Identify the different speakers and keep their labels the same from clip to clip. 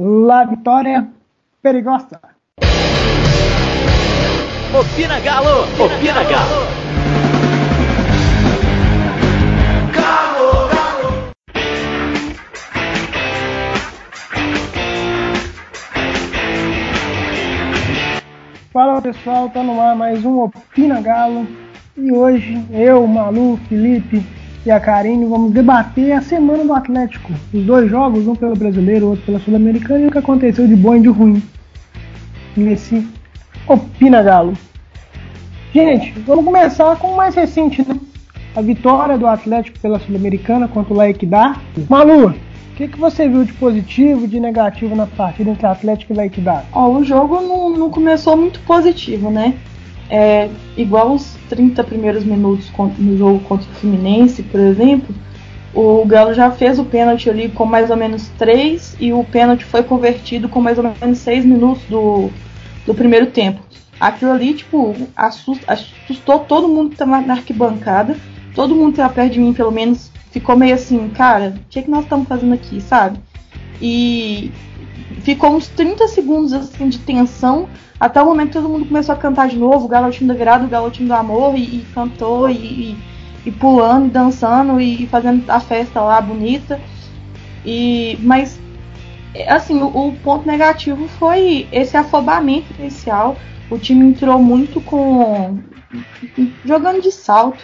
Speaker 1: La Vitória Perigosa.
Speaker 2: Opina Galo! Opina Galo!
Speaker 1: Galo, Galo! Fala pessoal, tá no ar mais um Opina Galo e hoje eu, Malu, Felipe e a Karine vamos debater a semana do Atlético. Os dois jogos, um pelo brasileiro, outro pela Sul-Americana, e o que aconteceu de bom e de ruim nesse Opina Galo. Gente, vamos começar com o mais recente, né? A vitória do Atlético pela Sul-Americana contra o La Equidad. Malu, o que, que você viu de positivo de negativo na partida entre Atlético e Equidad?
Speaker 3: Ó, o jogo não, não começou muito positivo, né? É, igual os 30 primeiros minutos no jogo contra o Fluminense, por exemplo, o Galo já fez o pênalti ali com mais ou menos 3 e o pênalti foi convertido com mais ou menos 6 minutos do, do primeiro tempo. Aquilo ali, tipo, assustou, todo mundo que estava na arquibancada, todo mundo que estava perto de mim, pelo menos, ficou meio assim, cara, o que, é que nós estamos fazendo aqui, sabe? E ficou uns 30 segundos assim de tensão até o momento todo mundo começou a cantar de novo, o Galotinho da Virada, o Galotinho do Amor, e, e cantou, e, e, e, pulando, e dançando, e, fazendo a festa lá bonita. E, mas, assim, o, o ponto negativo foi esse afobamento inicial. O time entrou muito com. jogando de salto.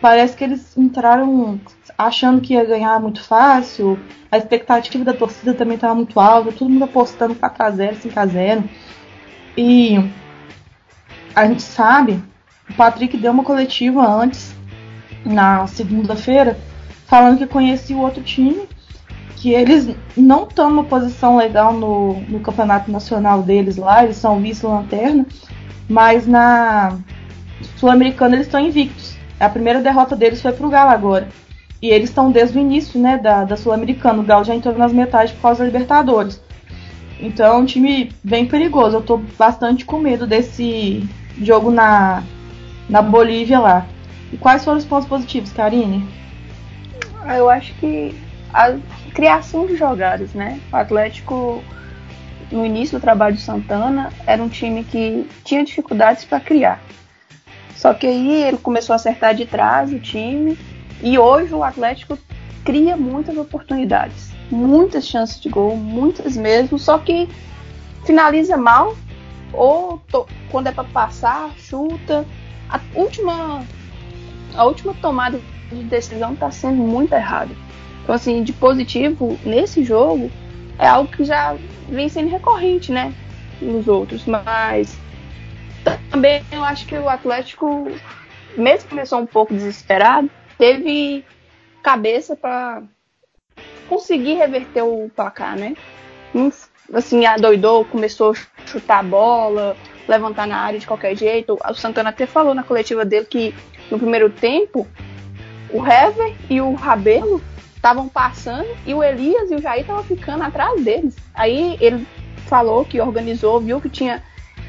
Speaker 3: Parece que eles entraram achando que ia ganhar muito fácil. A expectativa da torcida também estava muito alta. Todo mundo apostando 4x0, 5x0. E a gente sabe, o Patrick deu uma coletiva antes, na segunda-feira, falando que conhecia o outro time, que eles não estão numa posição legal no, no campeonato nacional deles lá, eles são vice-lanterna, mas na Sul-Americana eles estão invictos. A primeira derrota deles foi pro Galo agora. E eles estão desde o início né, da, da Sul-Americana. O Galo já entrou nas metades por causa da Libertadores. Então é um time bem perigoso. Eu tô bastante com medo desse jogo na, na Bolívia lá. E quais foram os pontos positivos, Karine?
Speaker 4: Ah, eu acho que a criação de jogadas, né? O Atlético, no início do trabalho de Santana, era um time que tinha dificuldades para criar. Só que aí ele começou a acertar de trás o time e hoje o Atlético cria muitas oportunidades muitas chances de gol, muitas mesmo, só que finaliza mal ou to, quando é para passar, chuta. A última a última tomada de decisão está sendo muito errada. Então assim, de positivo nesse jogo é algo que já vem sendo recorrente, né, nos outros, mas também eu acho que o Atlético mesmo começou um pouco desesperado, teve cabeça para conseguir reverter o placar, né? Assim, adoidou, começou a chutar a bola, levantar na área de qualquer jeito. O Santana até falou na coletiva dele que no primeiro tempo o Hever e o Rabelo estavam passando e o Elias e o Jair estavam ficando atrás deles. Aí ele falou que organizou, viu que tinha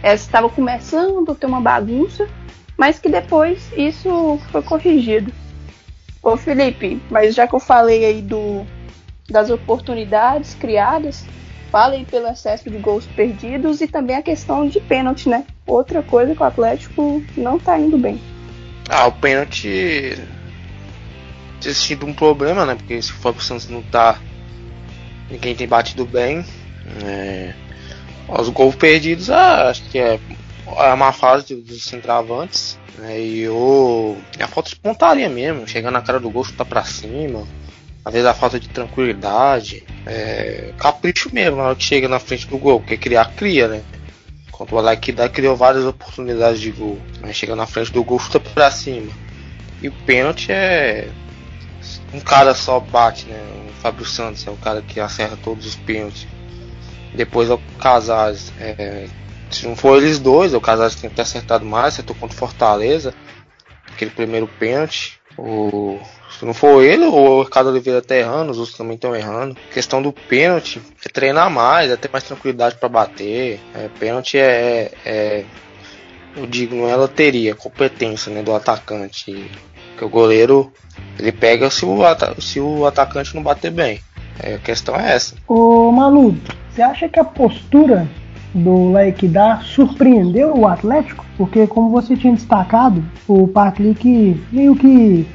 Speaker 4: é, estava começando a ter uma bagunça, mas que depois isso foi corrigido. Ô Felipe, mas já que eu falei aí do das oportunidades criadas, falem pelo excesso de gols perdidos e também a questão de pênalti, né? Outra coisa que o Atlético não tá indo bem.
Speaker 5: Ah, o pênalti tem sido um problema, né? Porque se o Fábio Santos não tá. Ninguém tem batido bem. É... Os gols perdidos, ah, acho que é a má fase dos centravantes. Né? E o... a falta de pontaria mesmo, chegando na cara do gol, chutar pra cima às vezes a falta de tranquilidade, é, capricho mesmo na hora que chega na frente do gol, porque criar cria, né? Enquanto o Alaikida criou várias oportunidades de gol, mas chega na frente do gol, chuta pra cima. E o pênalti é. Um cara só bate, né? O Fábio Santos é o cara que acerta todos os pênaltis. Depois é o Casares. É, se não for eles dois, o Casares tem que ter acertado mais, acertou contra o Fortaleza. Aquele primeiro pênalti. O se não for ele o Ricardo Oliveira tá errando, os outros também estão errando. A questão do pênalti é treinar mais, é ter mais tranquilidade para bater. É, pênalti é, é, eu digo, não é loteria, é competência né, do atacante. Que o goleiro ele pega se o, se o atacante não bater bem. É, a questão é essa.
Speaker 1: Ô Malu, você acha que a postura do Laikidá surpreendeu o Atlético? Porque, como você tinha destacado, o Patrick meio que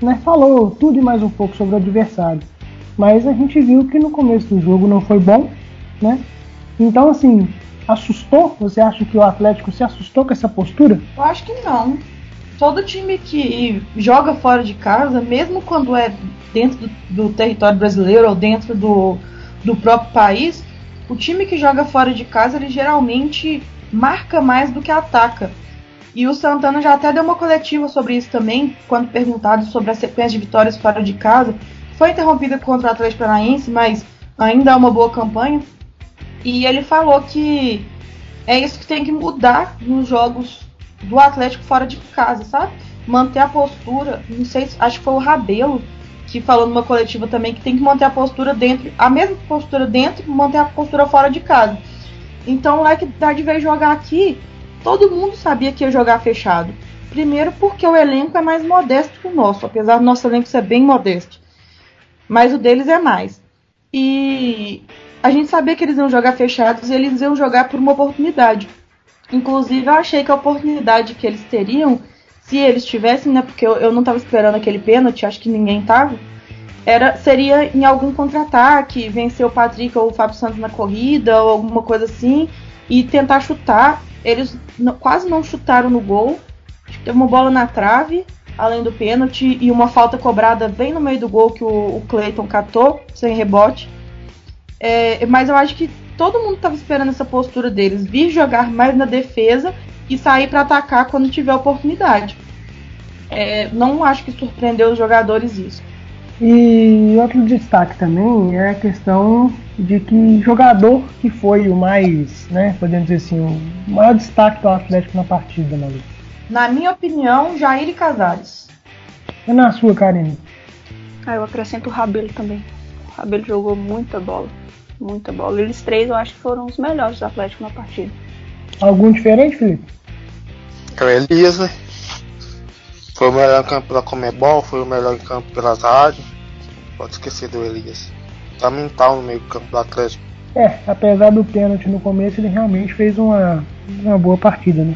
Speaker 1: né, falou tudo e mais um pouco sobre o adversário. Mas a gente viu que no começo do jogo não foi bom, né? Então, assim, assustou? Você acha que o Atlético se assustou com essa postura?
Speaker 3: Eu acho que não. Todo time que joga fora de casa, mesmo quando é dentro do, do território brasileiro ou dentro do, do próprio país, o time que joga fora de casa, ele geralmente marca mais do que ataca. E o Santana já até deu uma coletiva sobre isso também, quando perguntado sobre a sequência de vitórias fora de casa. Foi interrompida contra o Atlético Paranaense, mas ainda é uma boa campanha. E ele falou que é isso que tem que mudar nos jogos do Atlético fora de casa, sabe? Manter a postura. Não sei, acho que foi o Rabelo que falou numa coletiva também que tem que manter a postura dentro, a mesma postura dentro, manter a postura fora de casa. Então o Leque Dard veio jogar aqui, todo mundo sabia que ia jogar fechado. Primeiro porque o elenco é mais modesto que o nosso, apesar do nosso elenco ser bem modesto. Mas o deles é mais. E a gente sabia que eles iam jogar fechados e eles iam jogar por uma oportunidade. Inclusive, eu achei que a oportunidade que eles teriam se eles tivessem, né? Porque eu, eu não estava esperando aquele pênalti, acho que ninguém tava. Era, seria em algum contra-ataque, vencer o Patrick ou o Fábio Santos na corrida, ou alguma coisa assim, e tentar chutar. Eles quase não chutaram no gol. Teve uma bola na trave, além do pênalti, e uma falta cobrada bem no meio do gol que o, o Clayton catou, sem rebote. É, mas eu acho que todo mundo estava esperando essa postura deles, vir jogar mais na defesa e sair para atacar quando tiver oportunidade. É, não acho que surpreendeu os jogadores isso.
Speaker 1: E outro destaque também é a questão de que jogador que foi o mais, né, podemos dizer assim, o maior destaque do Atlético na partida, Malu.
Speaker 3: Na minha opinião, Jair Casares.
Speaker 1: E na sua, Karine?
Speaker 4: Ah, eu acrescento o Rabelo também. O Rabelo jogou muita bola. Muita bola. Eles três eu acho que foram os melhores do Atlético na partida.
Speaker 1: Algum diferente, Felipe?
Speaker 5: É o Elias, né? Foi o melhor em campo da Comebol, foi o melhor em campo pela rádio. Pode esquecer do Elias. Tá mental no meio do campo do Atlético.
Speaker 1: É, apesar do pênalti no começo, ele realmente fez uma, uma boa partida, né?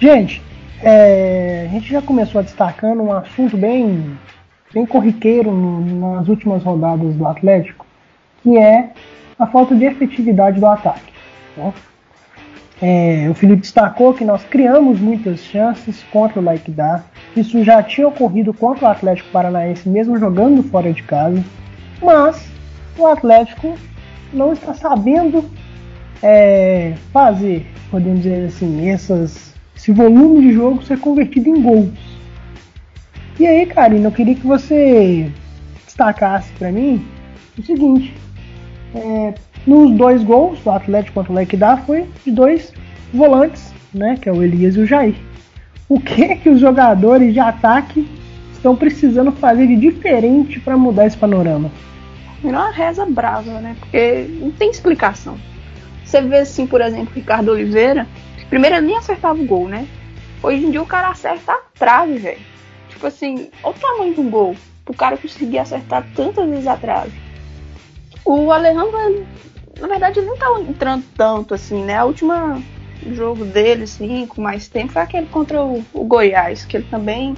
Speaker 1: Gente, é, a gente já começou destacando um assunto bem, bem corriqueiro no, nas últimas rodadas do Atlético, que é a falta de efetividade do ataque. Né? É, o Felipe destacou que nós criamos muitas chances contra o Laikidá. Isso já tinha ocorrido contra o Atlético Paranaense, mesmo jogando fora de casa. Mas o Atlético não está sabendo é, fazer, podemos dizer assim, essas, esse volume de jogo ser convertido em gols. E aí, Karina, eu queria que você destacasse para mim o seguinte: é, nos dois gols do Atlético contra o Lequidá foi de dois volantes, né, que é o Elias e o Jair. O que que os jogadores de ataque estão precisando fazer de diferente para mudar esse panorama?
Speaker 4: É uma reza brava, né? Porque não tem explicação. Você vê assim, por exemplo, Ricardo Oliveira, primeiro ele nem acertava o gol, né? Hoje em dia o cara acerta a trave, velho. Tipo assim, olha o tamanho do gol. O cara conseguir acertar tantas vezes a trave. O Alejandro na verdade, ele não tá entrando tanto assim, né? A última jogo dele, assim, com mais tempo, foi aquele contra o, o Goiás, que ele também,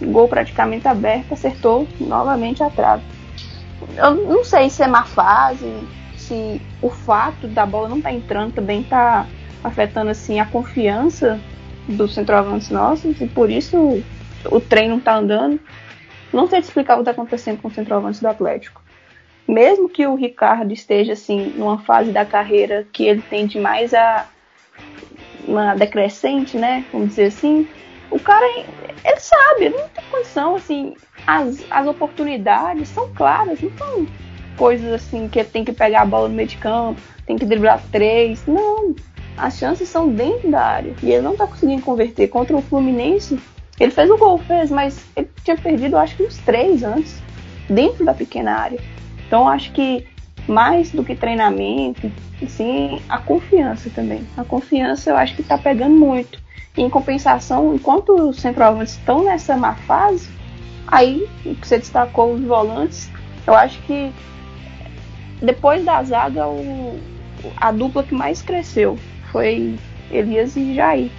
Speaker 4: gol praticamente aberto, acertou novamente a trave. Eu não sei se é má fase, se o fato da bola não tá entrando também tá afetando assim a confiança dos centroavantes nossos e por isso o, o trem não tá andando. Não sei te explicar o que tá acontecendo com os centroavantes do Atlético mesmo que o Ricardo esteja assim numa fase da carreira que ele tende mais a uma decrescente, né, vamos dizer assim, o cara ele sabe, ele não tem condição assim, as, as oportunidades são claras, são coisas assim que ele tem que pegar a bola no meio de campo, tem que driblar três, não. As chances são dentro da área e ele não está conseguindo converter contra o Fluminense. Ele fez o gol, fez, mas ele tinha perdido acho que uns três antes, dentro da pequena área. Então acho que mais do que treinamento, sim, a confiança também. A confiança eu acho que está pegando muito. E, em compensação, enquanto os centroavantes estão nessa má fase, aí você destacou os volantes, eu acho que depois da zaga, o, a dupla que mais cresceu foi Elias e Jair.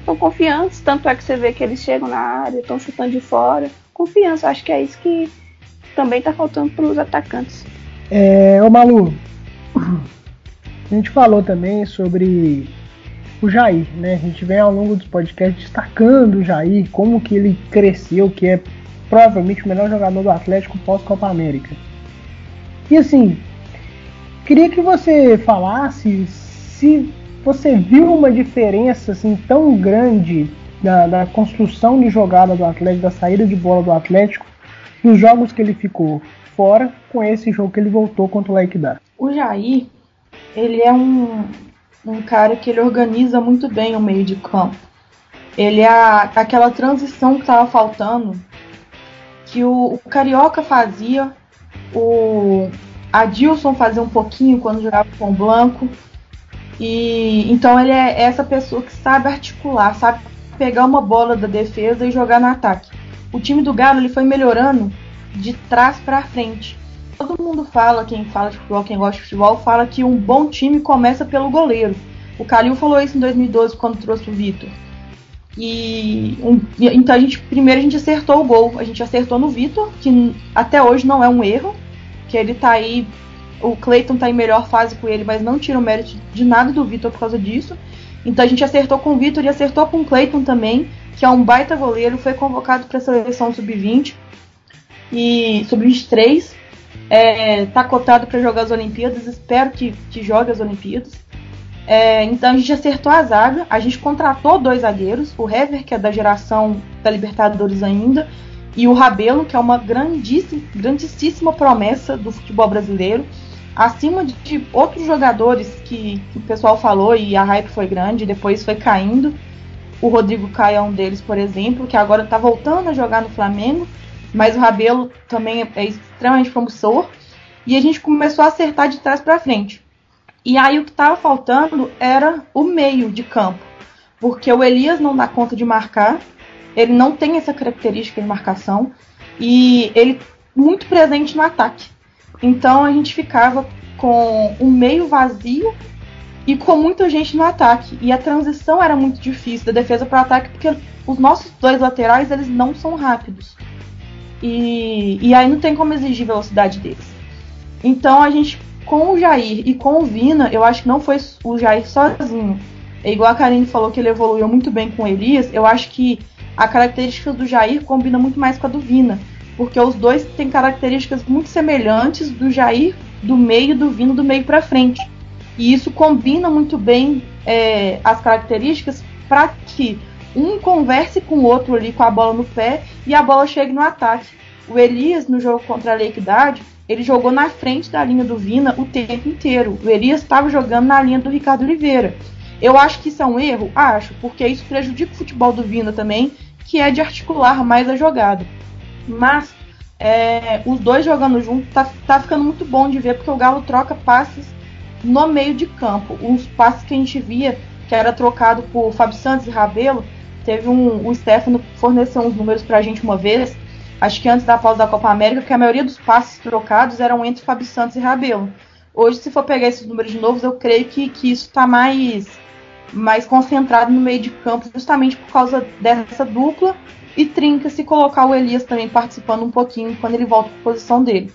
Speaker 4: Estão confiantes, tanto é que você vê que eles chegam na área, estão chutando de fora. Confiança, acho que é isso que também está faltando para os atacantes.
Speaker 1: É, ô Malu, a gente falou também sobre o Jair, né? A gente vem ao longo dos podcasts destacando o Jair, como que ele cresceu, que é provavelmente o melhor jogador do Atlético pós-Copa América. E assim, queria que você falasse se você viu uma diferença assim tão grande da, da construção de jogada do Atlético, da saída de bola do Atlético, nos jogos que ele ficou fora com esse jogo que ele voltou contra o Laikidá.
Speaker 3: O Jair, ele é um, um cara que ele organiza muito bem o meio de campo. Ele é a, aquela transição que estava faltando, que o, o, Carioca fazia, o Adilson fazia um pouquinho quando jogava com o Blanco. E então ele é essa pessoa que sabe articular, sabe pegar uma bola da defesa e jogar no ataque. O time do Galo ele foi melhorando de trás para frente. Todo mundo fala, quem fala de futebol, quem gosta de futebol, fala que um bom time começa pelo goleiro. O Calil falou isso em 2012 quando trouxe o Vitor. E um, então a gente primeiro a gente acertou o gol, a gente acertou no Vitor, que até hoje não é um erro, que ele tá aí, o Clayton tá em melhor fase com ele, mas não tira o mérito de nada do Vitor por causa disso. Então a gente acertou com o Vitor e acertou com o Clayton também, que é um baita goleiro, foi convocado para a seleção sub-20 e sub-23 é, tá cotado para jogar as Olimpíadas, espero que, que jogue as Olimpíadas. É, então a gente acertou a zaga, a gente contratou dois zagueiros, o Hever, que é da geração da Libertadores ainda, e o Rabelo, que é uma grandíssima, grandíssima promessa do futebol brasileiro, acima de, outros jogadores que, que, o pessoal falou e a hype foi grande, depois foi caindo. O Rodrigo Caio é um deles, por exemplo, que agora está voltando a jogar no Flamengo mas o Rabelo também é, extremamente promissor. E a gente começou a acertar de trás para frente. E aí o que estava faltando era o meio de campo, porque o Elias não dá conta de marcar, ele não tem essa característica de marcação e ele muito presente no ataque. Então a gente ficava com o meio vazio e com muita gente no ataque. E a transição era muito difícil da defesa para o ataque porque os nossos dois laterais eles não são rápidos. E, e aí não tem como exigir velocidade deles. Então a gente, com o Jair e com o Vina, eu acho que não foi o Jair sozinho. É igual a Karine falou que ele evoluiu muito bem com o Elias, eu acho que a característica do Jair combina muito mais com a do Vina. Porque os dois têm características muito semelhantes do Jair do meio do Vina do meio para frente. E isso combina muito bem é, as características para que um converse com o outro ali com a bola no pé e a bola chegue no ataque. O Elias, no jogo contra a Lequidade, ele jogou na frente da linha do Vina o tempo inteiro. O Elias estava jogando na linha do Ricardo Oliveira. Eu acho que isso é um erro? Acho, porque isso prejudica o futebol do Vina também, que é de articular mais a jogada. Mas é, os dois jogando junto tá, tá ficando muito bom de ver, porque o Galo troca passes no meio de campo. Uns passes que a gente via que era trocado por Fábio Santos e Rabelo, Teve um. O Stefano forneceu uns números pra gente uma vez, acho que antes da pausa da Copa América, que a maioria dos passes trocados eram entre Fábio Santos e Rabelo. Hoje, se for pegar esses números de novo, eu creio que, que isso está mais, mais concentrado no meio de campo, justamente por causa dessa dupla. E trinca se colocar o Elias também participando um pouquinho quando ele volta para a posição dele.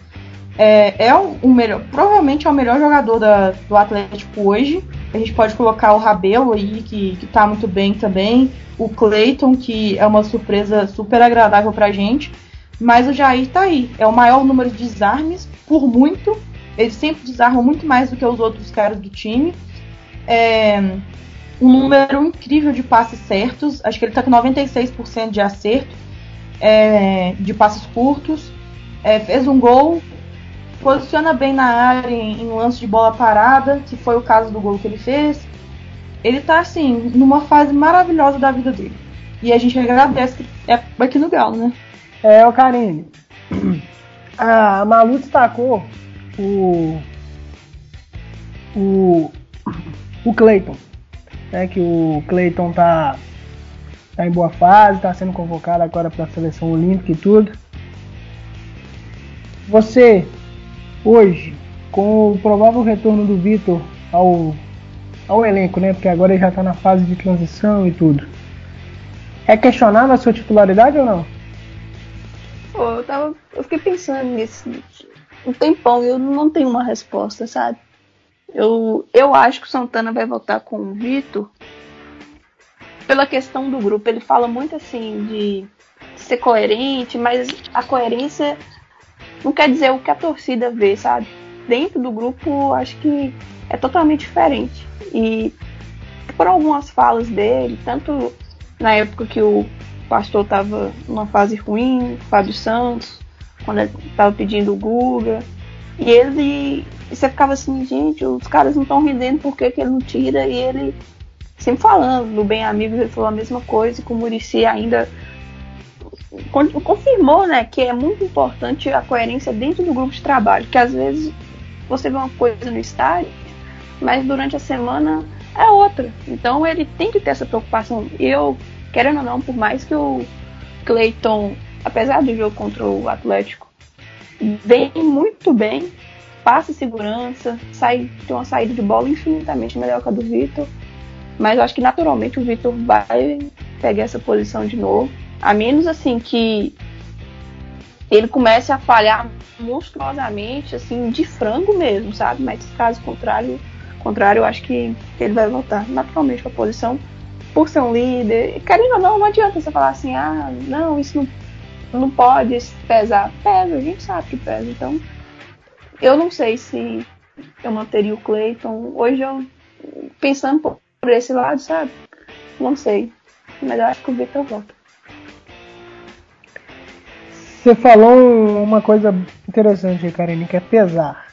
Speaker 3: É, é o, o, melhor, provavelmente é o melhor jogador da, do Atlético hoje. A gente pode colocar o Rabelo aí, que, que tá muito bem também. O Clayton, que é uma surpresa super agradável pra gente. Mas o Jair tá aí. É o maior número de desarmes, por muito. Ele sempre desarma muito mais do que os outros caras do time. É, um número incrível de passes certos. Acho que ele tá com 96% de acerto. É, de passes curtos. É, fez um gol posiciona bem na área em, em lance de bola parada, que foi o caso do gol que ele fez. Ele tá assim, numa fase maravilhosa da vida dele. E a gente agradece que é aqui no Galo, né?
Speaker 1: É, o Karine. A Malu destacou o. O. O Clayton. Né, que o Clayton tá, tá em boa fase, tá sendo convocado agora para a seleção olímpica e tudo. Você hoje, com o provável retorno do Vitor ao, ao elenco, né? Porque agora ele já está na fase de transição e tudo. É questionável a sua titularidade ou não?
Speaker 4: Pô, eu, tava, eu fiquei pensando nisso um tempão eu não tenho uma resposta, sabe? Eu, eu acho que o Santana vai voltar com o Vitor pela questão do grupo. Ele fala muito assim de ser coerente, mas a coerência não quer dizer o que a torcida vê, sabe? Dentro do grupo, acho que é totalmente diferente. E por algumas falas dele, tanto na época que o pastor estava numa fase ruim, Fábio Santos, quando estava pedindo o Guga, e ele. você ficava assim, gente, os caras não estão rendendo, por que, que ele não tira? E ele sempre falando, no Bem Amigos ele falou a mesma coisa, e com o Murici ainda confirmou, né, que é muito importante a coerência dentro do grupo de trabalho, que às vezes você vê uma coisa no estádio, mas durante a semana é outra. Então ele tem que ter essa preocupação. Eu, querendo ou não, por mais que o Clayton, apesar do jogo contra o Atlético, vem muito bem, passa segurança, sai, tem uma saída de bola infinitamente melhor que a do Vitor. Mas eu acho que naturalmente o Vitor vai pegar essa posição de novo. A menos assim que ele comece a falhar monstruosamente, assim, de frango mesmo, sabe? Mas caso contrário, contrário, eu acho que ele vai voltar naturalmente para a posição por ser um líder. Querendo ou não, não adianta você falar assim, ah, não, isso não, não pode pesar. Pesa, a gente sabe que pesa. Então, eu não sei se eu manteria o Clayton. Hoje eu, pensando por, por esse lado, sabe? Não sei. Mas eu acho que o Victor volta.
Speaker 1: Você falou uma coisa interessante, Karine, que é pesar.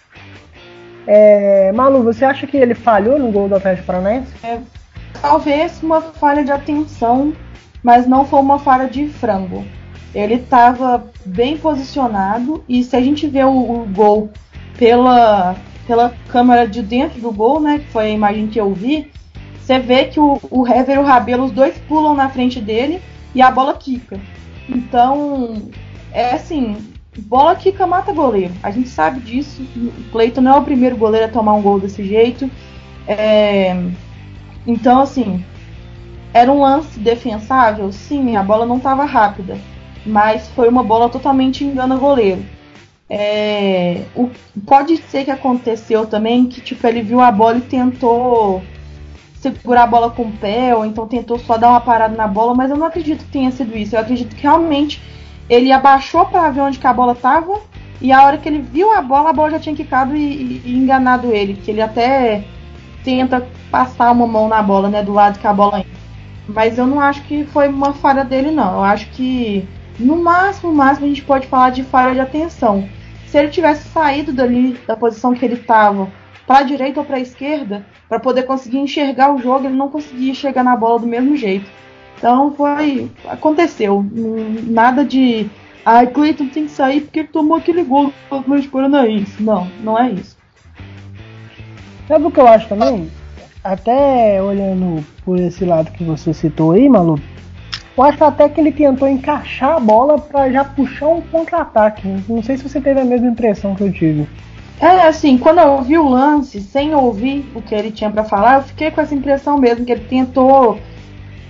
Speaker 1: É, Malu, você acha que ele falhou no gol do Atlético Paranaense?
Speaker 3: É, talvez uma falha de atenção, mas não foi uma falha de frango. Ele estava bem posicionado e se a gente vê o, o, gol pela, pela câmera de dentro do gol, né, que foi a imagem que eu vi, você vê que o, o Hever e o Rabelo, os dois pulam na frente dele e a bola quica. Então, é assim, bola quica mata goleiro. A gente sabe disso. O Cleiton não é o primeiro goleiro a tomar um gol desse jeito. É... Então, assim, era um lance defensável? Sim, a bola não estava rápida. Mas foi uma bola totalmente engana goleiro. É... O... Pode ser que aconteceu também que tipo, ele viu a bola e tentou segurar a bola com o pé, ou então tentou só dar uma parada na bola, mas eu não acredito que tenha sido isso. Eu acredito que realmente ele abaixou para ver onde que a bola estava e a hora que ele viu a bola, a bola já tinha quicado e, e, enganado ele, que ele até tenta passar uma mão na bola, né, do lado que a bola entra. Mas eu não acho que foi uma falha dele, não. Eu acho que no máximo, no máximo a gente pode falar de falha de atenção. Se ele tivesse saído dali da posição que ele estava para a direita ou para a esquerda, para poder conseguir enxergar o jogo, ele não conseguia chegar na bola do mesmo jeito. Então foi. Aconteceu. Nada de. Ai, Cleiton tem que sair porque ele tomou aquele gol do Atlético Paranaense. Não, não é isso.
Speaker 1: Sabe o que eu acho também? Até olhando por esse lado que você citou aí, Malu, eu acho até que ele tentou encaixar a bola para já puxar um contra-ataque. Não sei se você teve a mesma impressão que eu tive.
Speaker 3: É, assim, quando eu ouvi o lance, sem ouvir o que ele tinha para falar, eu fiquei com essa impressão mesmo, que ele tentou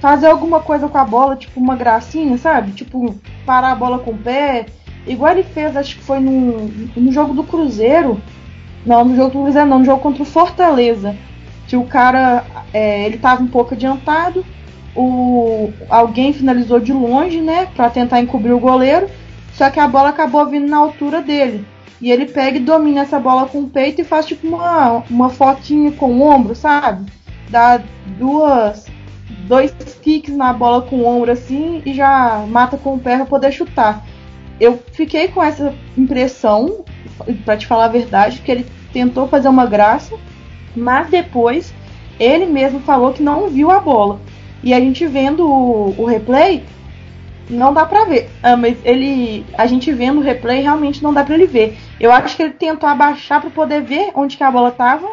Speaker 3: fazer alguma coisa com a bola, tipo uma gracinha, sabe? Tipo, parar a bola com o pé. Igual ele fez, acho que foi no, no jogo do Cruzeiro. Não, no jogo do Cruzeiro não, no jogo contra o Fortaleza. Que o cara, é, ele tava um pouco adiantado. O, alguém finalizou de longe, né? Pra tentar encobrir o goleiro. Só que a bola acabou vindo na altura dele. E ele pega e domina essa bola com o peito e faz tipo uma, uma fotinha com o ombro, sabe? Dá duas dois kicks na bola com o ombro assim e já mata com o pé para poder chutar. Eu fiquei com essa impressão, para te falar a verdade, que ele tentou fazer uma graça, mas depois ele mesmo falou que não viu a bola. E a gente vendo o, o replay, não dá pra ver. Ah, mas ele, a gente vendo o replay, realmente não dá pra ele ver. Eu acho que ele tentou abaixar para poder ver onde que a bola tava.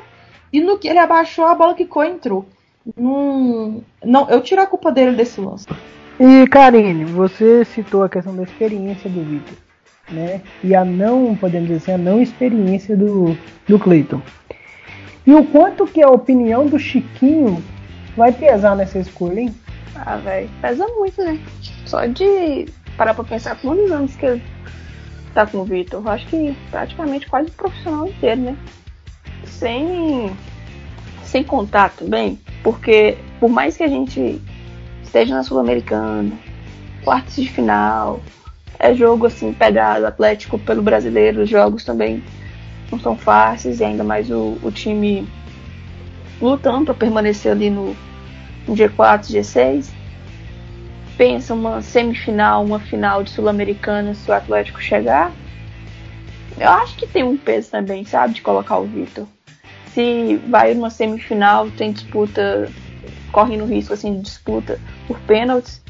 Speaker 3: E no que ele abaixou, a bola quicou e entrou. Não, não, eu tiro a culpa dele desse lance.
Speaker 1: E Karine, você citou a questão da experiência do Vitor. né? E a não, podemos dizer assim, a não experiência do, do Cleiton. E o quanto que a opinião do Chiquinho vai pesar nessa escolha, hein?
Speaker 4: Ah, velho, pesa muito, né? Só de parar pra pensar quantos anos que ele tá com o Vitor. Eu acho que praticamente quase o profissional inteiro, né? Sem, sem contato, bem, porque por mais que a gente esteja na Sul-Americana, quartos de final, é jogo assim, pegado, Atlético pelo brasileiro, os jogos também não são fáceis, e ainda mais o, o time lutando para permanecer ali no, no G4, G6. Pensa uma semifinal, uma final de Sul-Americana se o Atlético chegar. Eu acho que tem um peso também, sabe, de colocar o Vitor. Se vai numa semifinal, tem disputa, corre no risco assim de disputa por pênaltis,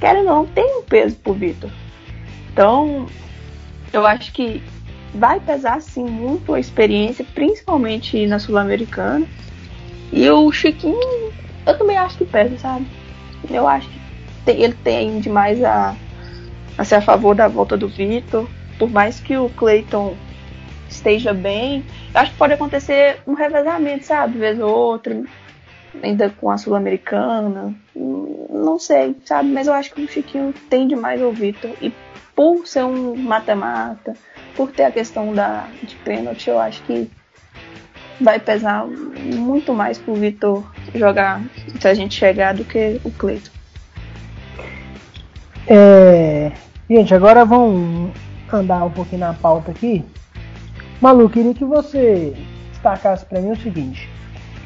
Speaker 4: querem ou não, tem um peso pro Vitor. Então, eu acho que vai pesar sim muito a experiência, principalmente na Sul-Americana. E o Chiquinho, eu também acho que pesa, sabe? Eu acho que tem, ele tem demais a, a ser a favor da volta do Vitor. Por mais que o Clayton esteja bem, acho que pode acontecer um revezamento, sabe? Vez ou outra, ainda com a Sul-Americana. Não sei, sabe? Mas eu acho que o Chiquinho tem demais o Vitor. E por ser um mata-mata, por ter a questão da, de pênalti, eu acho que vai pesar muito mais pro Vitor jogar se a gente chegar do que o Cleiton.
Speaker 1: É... Gente, agora vamos andar um pouquinho na pauta aqui. Malu, queria que você destacasse para mim o seguinte.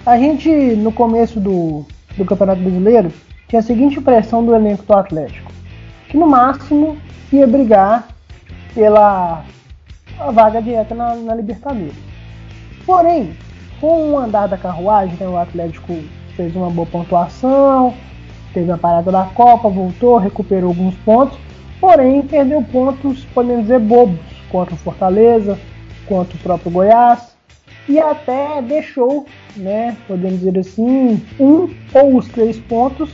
Speaker 1: A gente, no começo do, do Campeonato Brasileiro, tinha a seguinte impressão do elenco do Atlético. Que no máximo ia brigar pela vaga direta na, na Libertadores. Porém, com o andar da carruagem, né, o Atlético fez uma boa pontuação, teve a parada da Copa, voltou, recuperou alguns pontos, porém perdeu pontos, podemos dizer, bobos contra o Fortaleza, contra o próprio Goiás e até deixou, né, podemos dizer assim, um ou os três pontos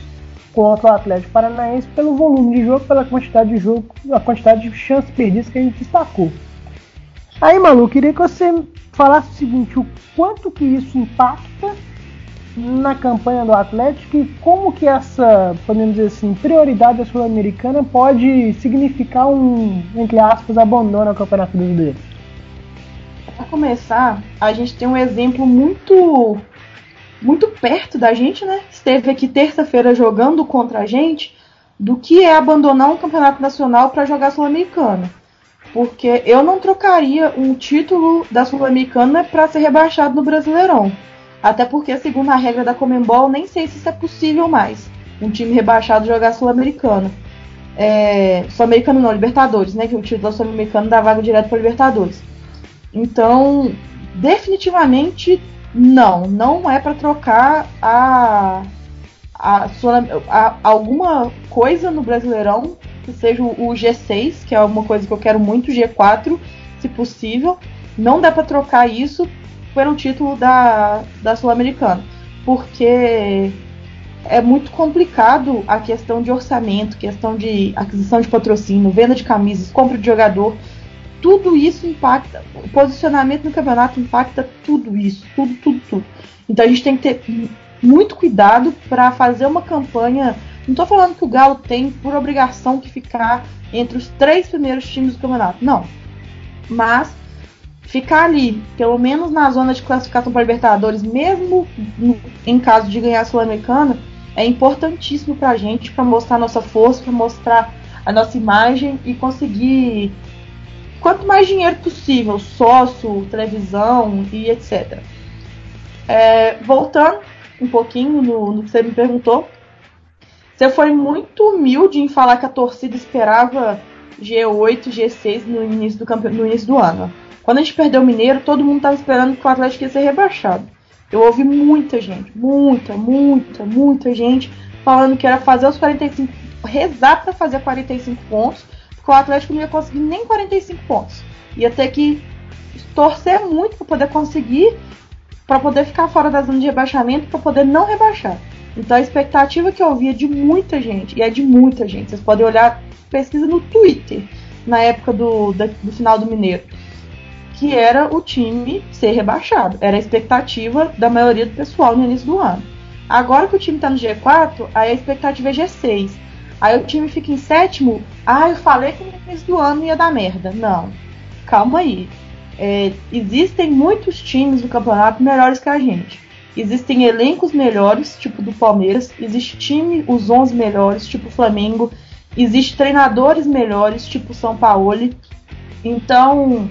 Speaker 1: contra o Atlético Paranaense pelo volume de jogo, pela quantidade de jogo, a quantidade de chances perdidas que a gente destacou. Aí, Malu, queria que você falasse o seguinte, o quanto que isso impacta na campanha do Atlético e como que essa, podemos dizer assim, prioridade da Sul-Americana pode significar um, entre aspas, abandono ao Campeonato Brasileiro?
Speaker 3: Para começar, a gente tem um exemplo muito muito perto da gente, né? Esteve aqui terça-feira jogando contra a gente, do que é abandonar um campeonato nacional para jogar Sul-Americana. Porque eu não trocaria um título da Sul-Americana para ser rebaixado no Brasileirão. Até porque, segundo a regra da Comembol, nem sei se isso é possível mais. Um time rebaixado jogar Sul-Americana. É, Sul-Americano não, Libertadores, né? Que o título da Sul-Americana dá vaga direto para Libertadores. Então, definitivamente não, não é para trocar a, a, a, alguma coisa no Brasileirão que seja o, G6, que é uma coisa que eu quero muito, G4, se possível. Não dá para trocar isso pelo título da, da Sul-Americana, porque é muito complicado a questão de orçamento, questão de aquisição de patrocínio, venda de camisas, compra de jogador tudo isso impacta, o posicionamento no campeonato impacta tudo isso, tudo, tudo, tudo. Então a gente tem que ter muito cuidado para fazer uma campanha. Não estou falando que o Galo tem por obrigação que ficar entre os três primeiros times do campeonato, não. Mas ficar ali, pelo menos na zona de classificação para Libertadores, mesmo no, em caso de ganhar a Sul-Americana, é importantíssimo para a gente, para mostrar nossa força, para mostrar a nossa imagem e conseguir quanto mais dinheiro possível, sócio, televisão e etc. É, voltando um pouquinho no, no, que você me perguntou, você foi muito humilde em falar que a torcida esperava G8, G6 no início do, campe... no início do ano. Quando a gente perdeu o Mineiro, todo mundo estava esperando que o Atlético ia ser rebaixado. Eu ouvi muita gente, muita, muita, muita gente falando que era fazer os 45, rezar para fazer 45 pontos que o Atlético não ia conseguir nem 45 pontos. Ia ter que torcer muito para poder conseguir, para poder ficar fora da zona de rebaixamento, para poder não rebaixar. Então a expectativa que eu via de muita gente, e é de muita gente, vocês podem olhar pesquisa no Twitter, na época do, da, do final do Mineiro, que era o time ser rebaixado. Era a expectativa da maioria do pessoal no início do ano. Agora que o time está no G4, aí a expectativa é G6. Aí o time fica em sétimo. Ah, eu falei que no início do ano ia dar merda. Não. Calma aí. É, existem muitos times do campeonato melhores que a gente. Existem elencos melhores, tipo do Palmeiras. Existe time, os 11 melhores, tipo Flamengo. Existe treinadores melhores, tipo São Paulo. Então,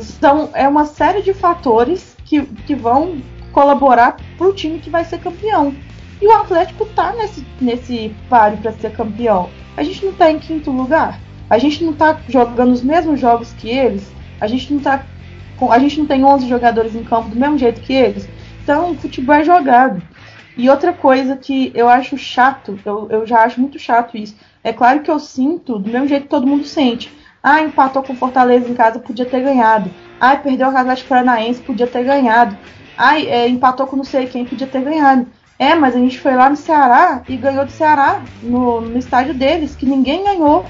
Speaker 3: são, é uma série de fatores que, que vão colaborar para o time que vai ser campeão. E o Atlético tá nesse, nesse páreo para ser campeão. A gente não tá em quinto lugar. A gente não tá jogando os mesmos jogos que eles. A gente não tá a gente não tem 11 jogadores em campo do mesmo jeito que eles. Então, futebol é jogado. E outra coisa que eu acho chato, eu, eu já acho muito chato isso. É claro que eu sinto do mesmo jeito que todo mundo sente. Ah, empatou com Fortaleza em casa, podia ter ganhado. Ah, perdeu o Atlético Paranaense, podia ter ganhado. Ah, é, empatou com não sei quem, podia ter ganhado. É, mas a gente foi lá no Ceará e ganhou do Ceará, no, no estádio deles, que ninguém ganhou.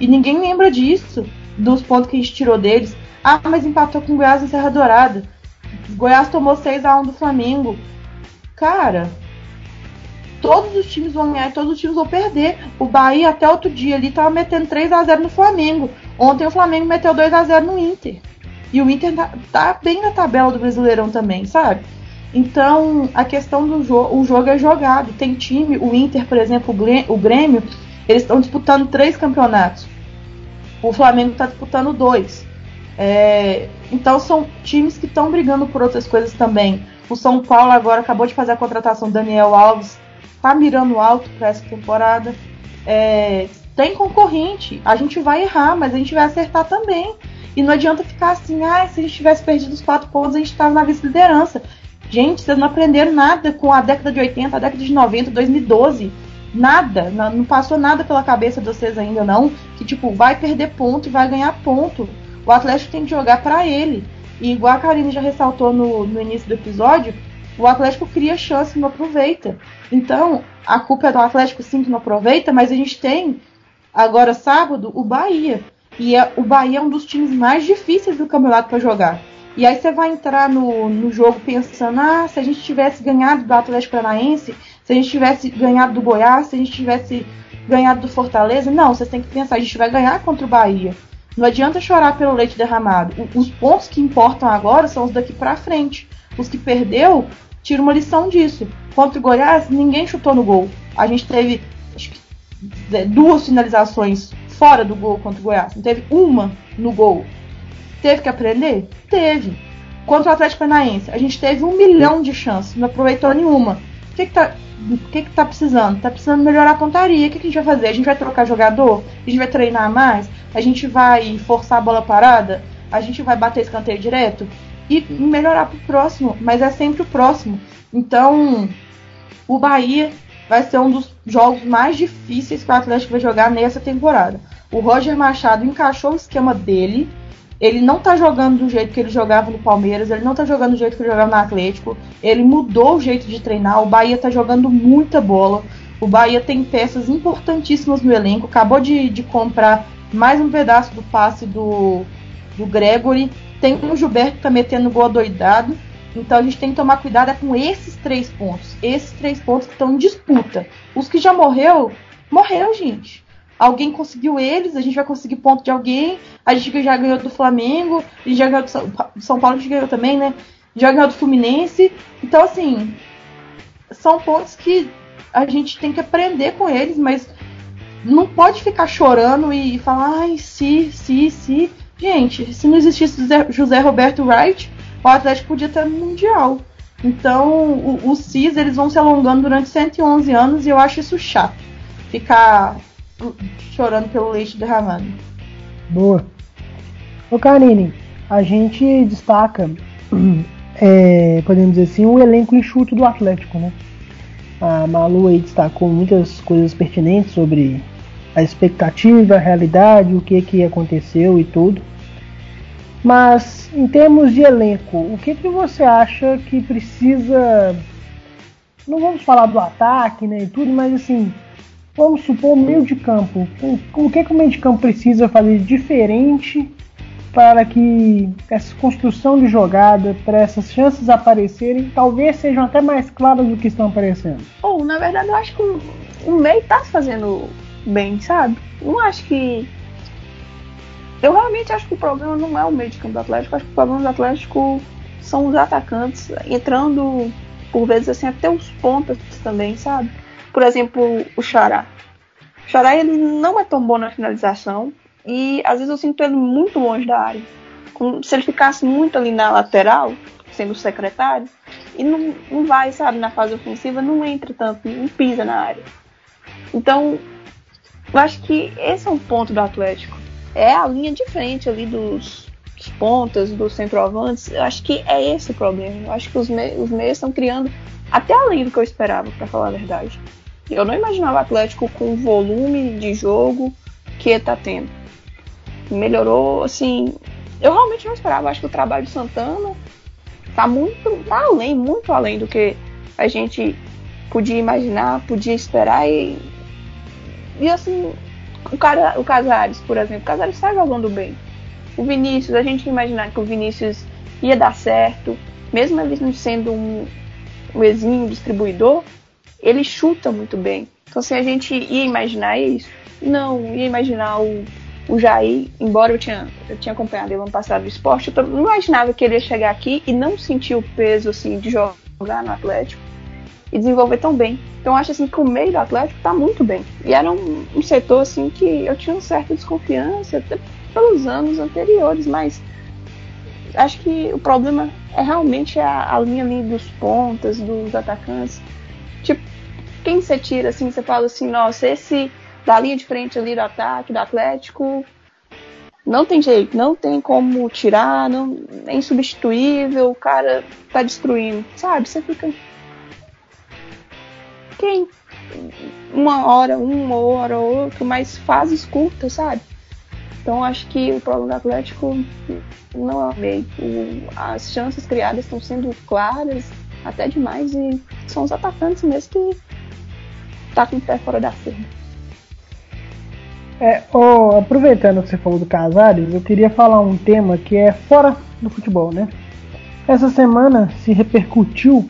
Speaker 3: E ninguém lembra disso, dos pontos que a gente tirou deles. Ah, mas empatou com o Goiás em Serra Dourada. Goiás tomou 6 a 1 do Flamengo. Cara, todos os times vão ganhar e todos os times vão perder. O Bahia até outro dia ali tava metendo 3 a 0 no Flamengo. Ontem o Flamengo meteu 2 a 0 no Inter. E o Inter tá, tá bem na tabela do Brasileirão também, sabe? Então, a questão do jogo, o jogo é jogado. Tem time, o Inter, por exemplo, o Grêmio, eles estão disputando três campeonatos. O Flamengo está disputando dois. É, então, são times que estão brigando por outras coisas também. O São Paulo agora acabou de fazer a contratação do Daniel Alves, está mirando alto para essa temporada. É, tem concorrente, a gente vai errar, mas a gente vai acertar também. E não adianta ficar assim, ah, se a gente tivesse perdido os quatro pontos, a gente estava na vice-liderança. Gente, vocês não aprenderam nada com a década de 80, a década de 90, 2012. Nada, não passou nada pela cabeça de vocês ainda não, que tipo, vai perder ponto e vai ganhar ponto. O Atlético tem que jogar para ele. E igual a Karine já ressaltou no, no início do episódio, o Atlético cria chance e não aproveita. Então, a culpa é do Atlético sim que não aproveita, mas a gente tem agora sábado o Bahia. E é, o Bahia é um dos times mais difíceis do campeonato para jogar. E aí você vai entrar no, no jogo pensando, ah, se a gente tivesse ganhado do Atlético Paranaense, se a gente tivesse ganhado do Goiás, se a gente tivesse ganhado do Fortaleza. Não, vocês têm que pensar, a gente vai ganhar contra o Bahia. Não adianta chorar pelo leite derramado. Os pontos que importam agora são os daqui para frente. Os que perdeu, tira uma lição disso. Contra o Goiás, ninguém chutou no gol. A gente teve duas finalizações fora do gol contra o Goiás. Não teve uma no gol. Teve que aprender? Teve. Contra o Atlético Paranaense, a gente teve um milhão de chances, não aproveitou nenhuma. O que, que, tá, o que, que tá precisando? Tá precisando melhorar a pontaria. O que, que a gente vai fazer? A gente vai trocar jogador? A gente vai treinar mais? A gente vai forçar a bola parada? A gente vai bater escanteio direto? E melhorar pro próximo, mas é sempre o próximo. Então, o Bahia vai ser um dos jogos mais difíceis que o Atlético vai jogar nessa temporada. O Roger Machado encaixou o esquema dele ele não tá jogando do jeito que ele jogava no Palmeiras, ele não tá jogando do jeito que ele jogava no Atlético. Ele mudou o jeito de treinar. O Bahia tá jogando muita bola. O Bahia tem peças importantíssimas no elenco. Acabou de, de comprar mais um pedaço do passe do, do Gregory. Tem o Gilberto que tá metendo gol doidado. Então a gente tem que tomar cuidado é com esses três pontos. Esses três pontos que estão em disputa. Os que já morreu, morreu, gente alguém conseguiu eles, a gente vai conseguir ponto de alguém, a gente já ganhou do Flamengo, a gente já ganhou do São, São Paulo, a gente ganhou também, né? Já ganhou do Fluminense. Então, assim, são pontos que a gente tem que aprender com eles, mas não pode ficar chorando e falar, ai, se, se, se. Gente, se não existisse José Roberto Wright, o Atlético podia estar no Mundial. Então, os CIS eles vão se alongando durante 111 anos e eu acho isso chato. Ficar chorando pelo leite derramado.
Speaker 1: Boa. Ô Karine, a gente destaca, é, podemos dizer assim, o elenco enxuto do Atlético, né? A Malu aí destacou muitas coisas pertinentes sobre a expectativa, a realidade, o que que aconteceu e tudo. Mas em termos de elenco, o que que você acha que precisa? Não vamos falar do ataque, né, e tudo, mas assim, vamos supor, o meio de campo. O, que, que o meio de campo precisa fazer diferente para que essa construção de jogada, para essas chances aparecerem, talvez sejam até mais claras do que estão aparecendo?
Speaker 4: Ou, na verdade, eu acho que o, meio tá fazendo bem, sabe? Não acho que. Eu realmente acho que o problema não é o meio de campo do Atlético, acho que o problema do Atlético são os atacantes entrando, por vezes, assim, até os pontas também, sabe? Por exemplo, o Xará. O Xará, ele não é tão bom na finalização, e às vezes eu sinto ele muito longe da área. Como se ele ficasse muito ali na lateral, sendo secretário, e não, não vai, sabe, na fase ofensiva, não entra tanto, não pisa na área. Então, eu acho que esse é um ponto do Atlético. É a linha de frente ali dos, dos pontas, dos centroavantes. Eu acho que é esse o problema. Eu acho que os, os meios estão criando até além do que eu esperava, para falar a verdade. Eu não imaginava o Atlético com o volume de jogo que ele tá tendo melhorou, assim. Eu realmente não esperava. Acho que o trabalho de Santana tá muito tá além, muito além do que a gente podia imaginar, podia esperar e. E assim, o, cara, o Casares, por exemplo, o Casares está jogando bem. O Vinícius, a gente imaginar que o Vinícius ia dar certo, mesmo ele sendo um, um exímio distribuidor, ele chuta muito bem. Então, se a gente ia imaginar isso, não ia imaginar o o Jair, embora eu tinha, eu tinha acompanhado ele ano passado do esporte, eu não imaginava que ele ia chegar aqui e não sentir o peso assim, de jogar no Atlético e desenvolver tão bem. Então acho assim que o meio do Atlético está muito bem. E era um, um, setor assim que eu tinha uma certa desconfiança até pelos anos anteriores, mas acho que o problema é realmente a, a linha ali dos pontas, dos atacantes. Tipo, quem você tira assim, você fala assim, nossa, esse da linha de frente ali do ataque, do Atlético. Não tem jeito, não tem como tirar, não, é insubstituível, o cara tá destruindo, sabe? Você fica. Quem? Uma hora, uma hora ou outra, mas fases curtas, sabe? Então acho que o problema do Atlético não é meio. As chances criadas estão sendo claras, até demais, e são os atacantes mesmo que tá com o pé fora da cerca.
Speaker 1: É, oh, aproveitando que você falou do Casares, eu queria falar um tema que é fora do futebol, né? Essa semana se repercutiu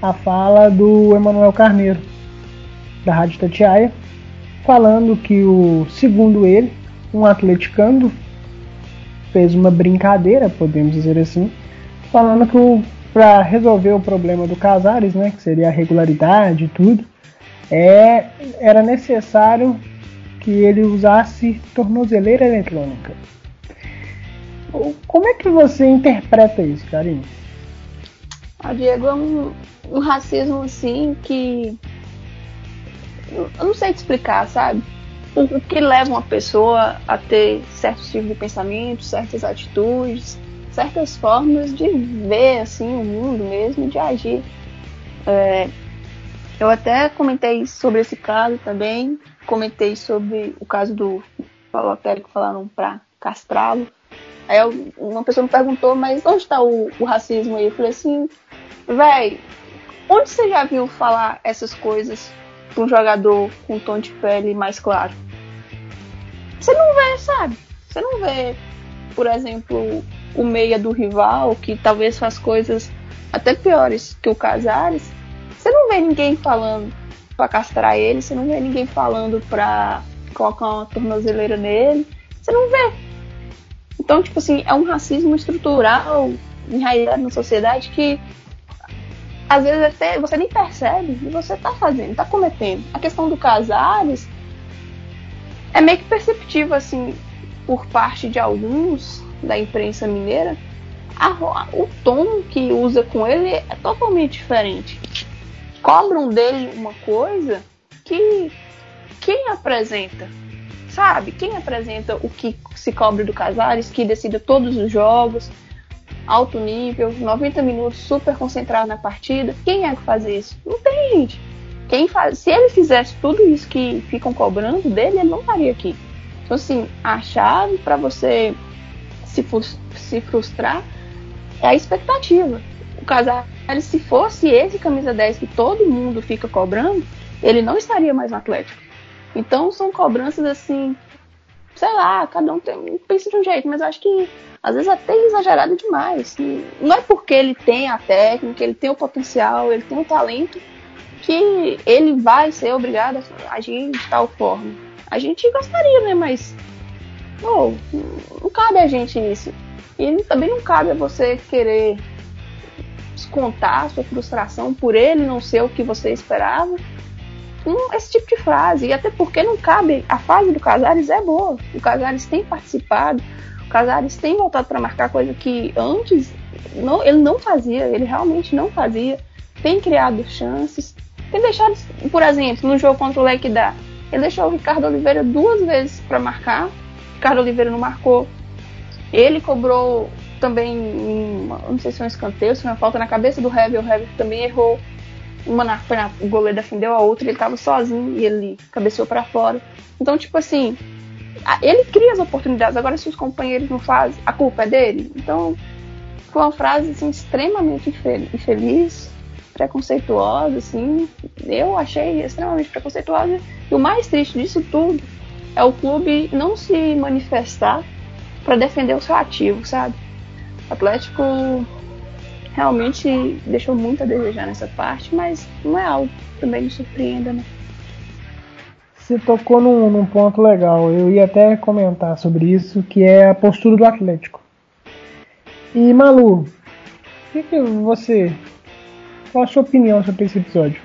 Speaker 1: a fala do Emanuel Carneiro, da Rádio Tatiaia, falando que o, segundo ele, um atleticano fez uma brincadeira, podemos dizer assim, falando que para resolver o problema do Casares, né, que seria a regularidade e tudo, é, era necessário que ele usasse tornozeleira eletrônica. Como é que você interpreta isso, Karine?
Speaker 4: Ah, Diego, é um, um racismo assim que. Eu não sei te explicar, sabe? O, o que leva uma pessoa a ter certos tipos de pensamento, certas atitudes, certas formas de ver assim o mundo mesmo, de agir. É, eu até comentei sobre esse caso também, comentei sobre o caso do Balotelli que falaram para castrá-lo. Aí eu, uma pessoa me perguntou, mas onde está o, o, racismo aí? Eu falei assim, véi, onde você já viu falar essas coisas para um jogador com tom de pele mais claro? Você não vê, sabe? Você não vê, por exemplo, o meia do rival, que talvez faz coisas até piores que o Casares. Você não vê ninguém falando para castrar ele, você não vê ninguém falando pra colocar uma tornozeleira nele, você não vê. Então, tipo assim, é um racismo estrutural enraizado na sociedade que às vezes até você nem percebe e você tá fazendo, tá cometendo. A questão do Casares é meio que perceptível, assim, por parte de alguns da imprensa mineira, a, o tom que usa com ele é totalmente diferente cobram dele uma coisa que quem apresenta, sabe? Quem apresenta o que se cobre do Casares, que decida todos os jogos, alto nível, 90 minutos, super concentrado na partida. Quem é que faz isso? Não tem gente. Quem faz, se ele fizesse tudo isso que ficam cobrando dele, ele não estaria aqui. Então, assim, a chave para você se, se frustrar é a expectativa. O Casares se fosse esse camisa 10 que todo mundo fica cobrando, ele não estaria mais no Atlético. Então são cobranças assim, sei lá, cada um tem, pensa de um jeito, mas acho que às vezes até exagerado demais. Não é porque ele tem a técnica, ele tem o potencial, ele tem o talento, que ele vai ser obrigado a agir de tal forma. A gente gostaria, né? Mas oh, não cabe a gente isso. E também não cabe a você querer descontar a sua frustração por ele não ser o que você esperava. Hum, esse tipo de frase. E até porque não cabe. A fase do Casares é boa. O Casares tem participado. O Casares tem voltado para marcar coisa que antes não, ele não fazia. Ele realmente não fazia. Tem criado chances. Tem deixado, por exemplo, no jogo contra o Lequidá, ele deixou o Ricardo Oliveira duas vezes para marcar. O Ricardo Oliveira não marcou. Ele cobrou também, uma, não sei se foi um escanteio, se foi uma falta na cabeça do Hever. O Hever também errou. Uma na, foi na, o goleiro defendeu a outra, ele estava sozinho e ele cabeceou para fora. Então, tipo assim, ele cria as oportunidades. Agora, se os companheiros não fazem, a culpa é dele. Então, foi uma frase assim, extremamente infeliz preconceituosa, assim. Eu achei extremamente preconceituosa. E o mais triste disso tudo é o clube não se manifestar para defender o seu ativo, sabe? O Atlético realmente deixou muito a desejar nessa parte, mas não é algo que também me surpreenda, né?
Speaker 1: Você tocou num, num ponto legal. Eu ia até comentar sobre isso, que é a postura do Atlético. E Malu, o que, que você qual a sua opinião sobre esse episódio?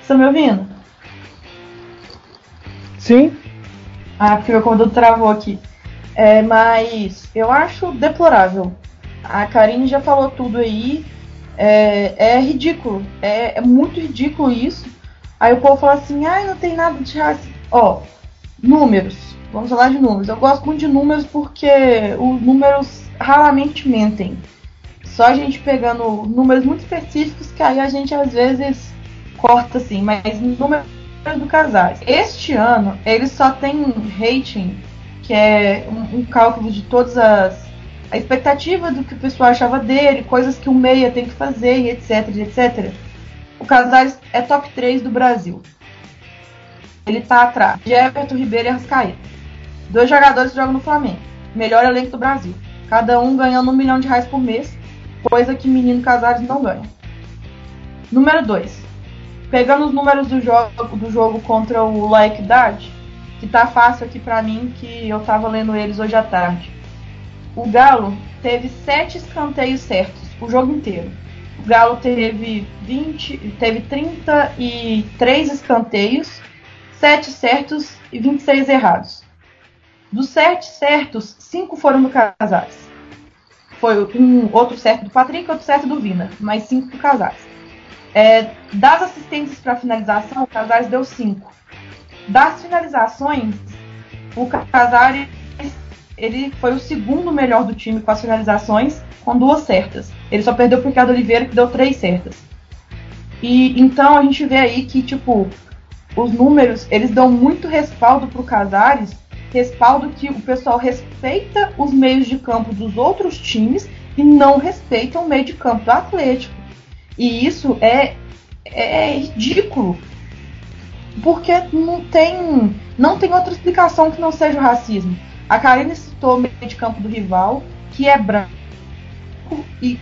Speaker 3: Estão me ouvindo?
Speaker 1: Sim.
Speaker 3: Ah, porque computador travou aqui. É, mas eu acho deplorável. A Karine já falou tudo aí. É, é ridículo. É, é, muito ridículo isso. Aí o povo fala assim, ai, não tem nada de raça. Ó, números. Vamos falar de números. Eu gosto muito de números porque os números raramente mentem. Só a gente pegando números muito específicos que aí a gente às vezes corta assim, mas números do casais. Este ano ele só tem rating, que é um, um cálculo de todas as a expectativa do que o pessoal achava dele, coisas que o meia tem que fazer e etc, etc. O Casares é top 3 do Brasil. Ele tá atrás de Everton Ribeiro e Arrascaeta. Dois jogadores que jogam no Flamengo. Melhor elenco do Brasil. Cada um ganhando um milhão de reais por mês coisa que menino casados não ganha. Número 2. Pegando os números do jogo, do jogo contra o La Equidade, que tá fácil aqui para mim, que eu tava lendo eles hoje à tarde. O Galo teve 7 escanteios certos o jogo inteiro. O Galo teve 20, teve 33 escanteios, 7 certos e 26 errados. Dos 7 certos, 5 foram do Casares foi um outro certo do Patrick, outro certo do Vina, mais cinco pro Casares. É, das assistências para finalização, o Casares deu cinco. Das finalizações, o Casares ele foi o segundo melhor do time com as finalizações, com duas certas. Ele só perdeu pro Ricardo Oliveira, que deu três certas. E então a gente vê aí que, tipo, os números, eles dão muito respaldo pro Casares respaldo que o pessoal respeita os meios de campo dos outros times e não respeita o meio de campo do Atlético. E isso é, é ridículo. Porque não tem, não tem outra explicação que não seja o racismo. A Karine citou o meio de campo do rival, que é branco e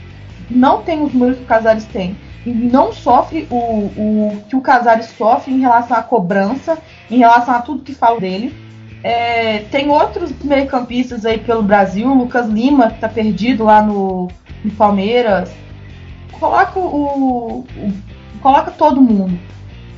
Speaker 3: não tem os números que o Casares tem. E não sofre o, o que o Casares sofre em relação à cobrança, em relação a tudo que fala dele é, tem outros meio-campistas aí pelo Brasil, o Lucas Lima, que tá perdido lá no, no Palmeiras. Coloca o, o, Coloca todo mundo.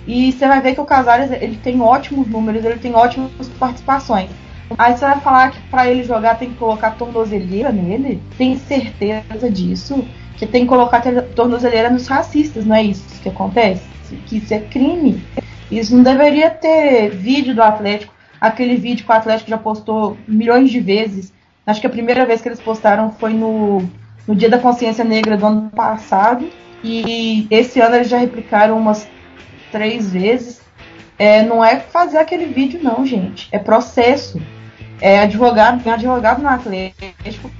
Speaker 3: E você vai ver que o Casares ele tem ótimos números, ele tem ótimas participações. Aí você vai falar que para ele jogar tem que colocar tornozeleira nele? Tem certeza disso? Que tem que colocar tornozeleira nos racistas, não é isso que acontece? Que isso é crime. Isso não deveria ter vídeo do Atlético aquele vídeo que o Atlético já postou milhões de vezes. Acho que a primeira vez que eles postaram foi no, no Dia da Consciência Negra do ano passado. E esse ano eles já replicaram umas três vezes. É, não é fazer aquele vídeo, não, gente. É processo. É advogado, tem advogado no Atlético.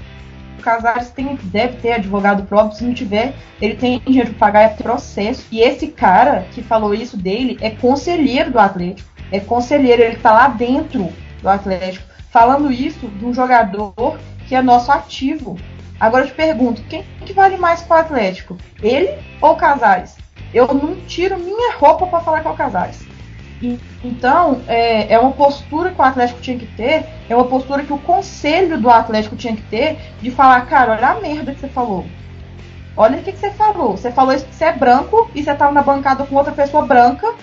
Speaker 3: O Casares tem, deve ter advogado próprio, se não tiver, ele tem dinheiro para pagar é processo. E esse cara que falou isso dele é conselheiro do Atlético. É conselheiro, ele tá lá dentro do Atlético. Falando isso de um jogador que é nosso ativo. Agora eu te pergunto, quem que vale mais para o Atlético? Ele ou Casares? Eu não tiro minha roupa para falar que é o Casares. Então, é, é uma postura que o Atlético tinha que ter, é uma postura que o conselho do Atlético tinha que ter, de falar, cara, olha a merda que você falou. Olha o que, que você falou. Você falou isso que você é branco e você estava na bancada com outra pessoa branca.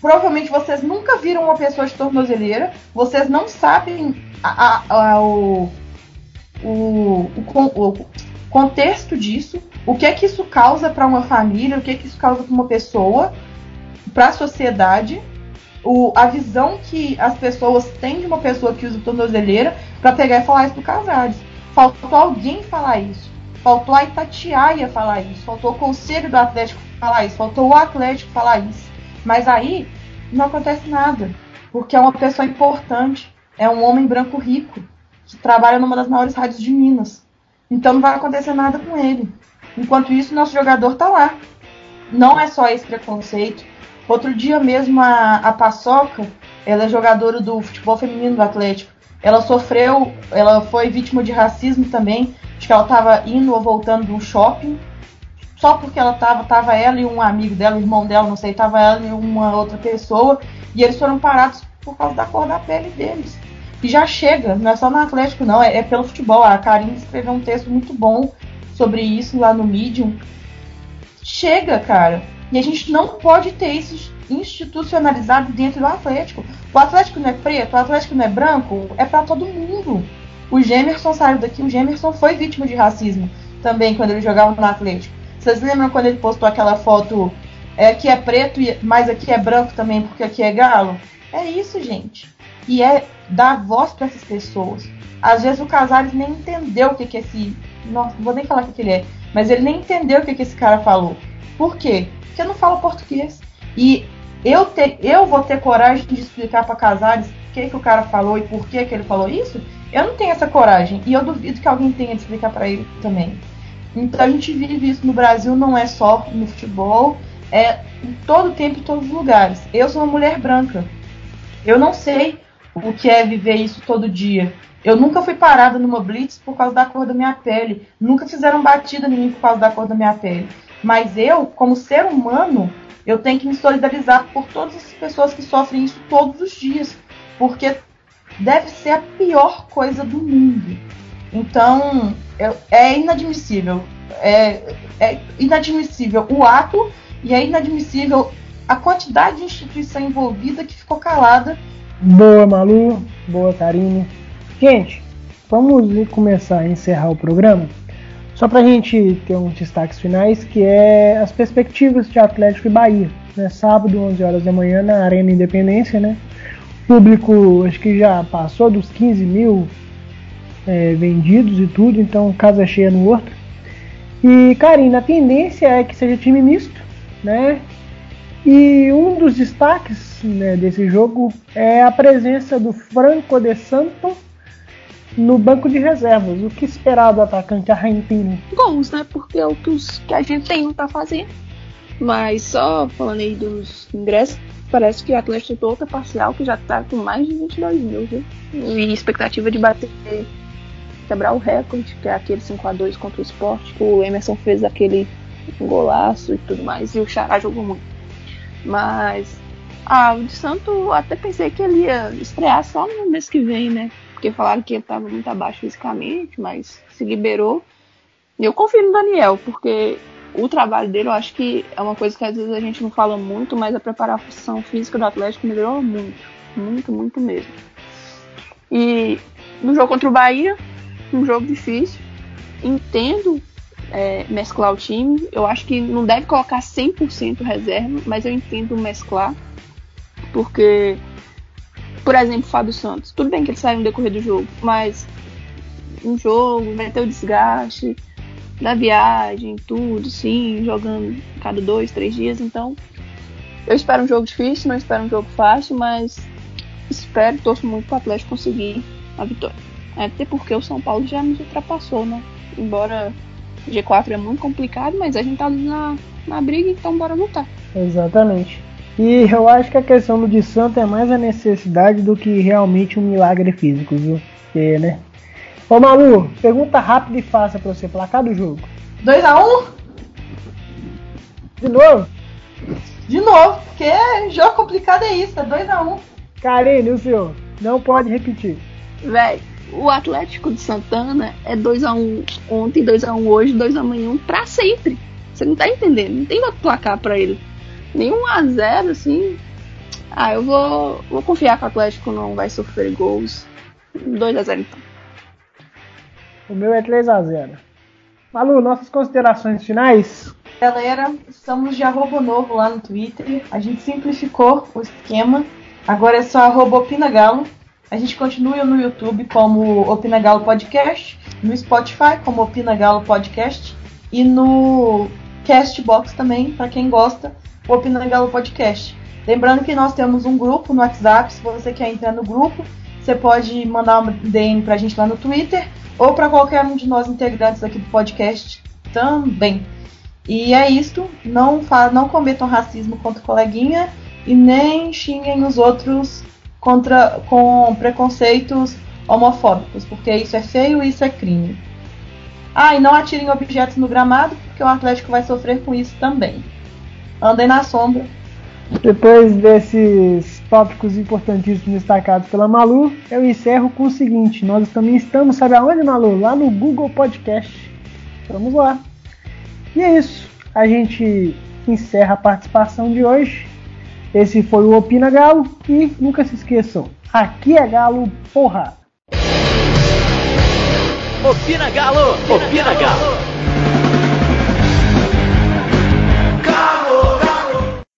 Speaker 3: Provavelmente vocês nunca viram uma pessoa de tornozeleira. Vocês não sabem a, a, a, o, o, o, o contexto disso, o que é que isso causa para uma família, o que é que isso causa para uma pessoa, para a sociedade o, a visão que as pessoas têm de uma pessoa que usa tornozeleira para pegar e falar isso do Casares. Faltou alguém falar isso. Faltou a Itatiaia falar isso. Faltou o conselho do Atlético falar isso. Faltou o Atlético falar isso. Mas aí não acontece nada. Porque é uma pessoa importante. É um homem branco rico. Que trabalha numa das maiores rádios de Minas. Então não vai acontecer nada com ele. Enquanto isso, nosso jogador tá lá. Não é só esse preconceito Outro dia mesmo a, a Paçoca, ela é jogadora do futebol feminino do Atlético. Ela sofreu, ela foi vítima de racismo também. Acho que ela estava indo ou voltando do shopping. Só porque ela estava, tava ela e um amigo dela, o irmão dela, não sei, tava ela e uma outra pessoa. E eles foram parados por causa da cor da pele deles. E já chega, não é só no Atlético, não, é, é pelo futebol. A Karine escreveu um texto muito bom sobre isso lá no Medium. Chega, cara. E a gente não pode ter isso institucionalizado dentro do Atlético. O Atlético não é preto, o Atlético não é branco, é para todo mundo. O Gemerson saiu daqui, o Gemerson foi vítima de racismo também quando ele jogava no Atlético. Vocês lembram quando ele postou aquela foto é, que é preto, mas aqui é branco também porque aqui é galo? É isso, gente. E é dar voz para essas pessoas. Às vezes o Casares nem entendeu o que, que esse. Não vou nem falar o que, ele é. Mas ele nem entendeu o que, que esse cara falou. Por quê? Porque eu não falo português. E eu, ter, eu vou ter coragem de explicar para Casares o que, que o cara falou e por que, que ele falou isso? Eu não tenho essa coragem. E eu duvido que alguém tenha de explicar para ele também. Então a gente vive isso no Brasil, não é só no futebol, é em todo tempo, em todos os lugares. Eu sou uma mulher branca. Eu não sei o que é viver isso todo dia. Eu nunca fui parada numa blitz por causa da cor da minha pele. Nunca fizeram batida em mim por causa da cor da minha pele. Mas eu, como ser humano, eu tenho que me solidarizar por todas as pessoas que sofrem isso todos os dias, porque deve ser a pior coisa do mundo. Então, é inadmissível. É, é inadmissível o ato e é inadmissível a quantidade de instituição envolvida que ficou calada.
Speaker 1: Boa, Malu. Boa, Karine. Gente, vamos começar a encerrar o programa. Só para a gente ter uns destaques finais, que é as perspectivas de Atlético e Bahia. Né? Sábado, 11 horas da manhã, na Arena Independência. Né? público, acho que já passou dos 15 mil é, vendidos e tudo, então casa cheia no Horto. E, Karine, a tendência é que seja time misto, né? E um dos destaques né, desse jogo é a presença do Franco de Santo no banco de reservas. O que esperar do atacante argentino?
Speaker 4: Gols, né? Porque é o que, os, que a gente tem para fazer. Mas só falando aí dos ingressos, parece que o Atlético tem outra parcial que já tá com mais de 22 mil, viu? E expectativa de bater, quebrar o recorde, que é aquele 5x2 contra o esporte. O Emerson fez aquele golaço e tudo mais, e o Xará jogou muito. Mas ah, o de Santo até pensei que ele ia estrear só no mês que vem, né? Porque falaram que ele estava muito abaixo fisicamente, mas se liberou. E eu confio no Daniel, porque o trabalho dele eu acho que é uma coisa que às vezes a gente não fala muito, mas a preparação física do Atlético melhorou muito, muito, muito mesmo. E no jogo contra o Bahia, um jogo difícil, entendo é, mesclar o time. Eu acho que não deve colocar 100% reserva, mas eu entendo mesclar, porque por exemplo, Fábio Santos. Tudo bem que ele saiu no decorrer do jogo, mas um jogo vai ter o desgaste da viagem, tudo, sim, jogando cada dois, três dias. Então, eu espero um jogo difícil, não espero um jogo fácil, mas espero, torço muito para o Atlético conseguir a vitória. Até porque o São Paulo já nos ultrapassou, né? Embora G4 é muito complicado, mas a gente tá na, na briga, então bora lutar.
Speaker 1: Exatamente. E eu acho que a questão do de Santo é mais a necessidade do que realmente um milagre físico, viu? Porque, né? Ô Malu, pergunta rápida e fácil pra você, placar do jogo.
Speaker 3: 2x1? Um?
Speaker 1: De novo?
Speaker 3: De novo, porque jogo complicado é isso, é 2x1. Um.
Speaker 1: Karine, o senhor? Não pode repetir.
Speaker 4: Véi, o Atlético de Santana é 2x1 um ontem, 2x1 um hoje, 2x amanhã, pra sempre. Você não tá entendendo, não tem outro placar pra ele. Nenhum a 0 assim. Ah, eu vou, vou confiar que o Atlético não vai sofrer gols. 2 a 0 então.
Speaker 1: O meu é 3 a 0 Malu, nossas considerações finais?
Speaker 3: Galera, estamos de arroba novo lá no Twitter. A gente simplificou o esquema. Agora é só arroba Opinagalo. A gente continua no YouTube como Opinagalo Podcast, no Spotify como Opinagalo Podcast e no Castbox também, para quem gosta o Opina Galo Podcast. Lembrando que nós temos um grupo no WhatsApp, se você quer entrar no grupo, você pode mandar um DM pra gente lá no Twitter ou para qualquer um de nós integrantes aqui do podcast também. E é isto, não, não cometam racismo contra o coleguinha e nem xinguem os outros contra, com preconceitos homofóbicos, porque isso é feio e isso é crime. Ah, e não atirem objetos no gramado, porque o Atlético vai sofrer com isso também andem na sombra.
Speaker 1: Depois desses tópicos importantíssimos destacados pela Malu, eu encerro com o seguinte: nós também estamos, sabe aonde, Malu? Lá no Google Podcast. Vamos lá. E é isso. A gente encerra a participação de hoje. Esse foi o Opina Galo. E nunca se esqueçam: aqui é Galo, porra!
Speaker 2: Opina Galo! Opina Galo!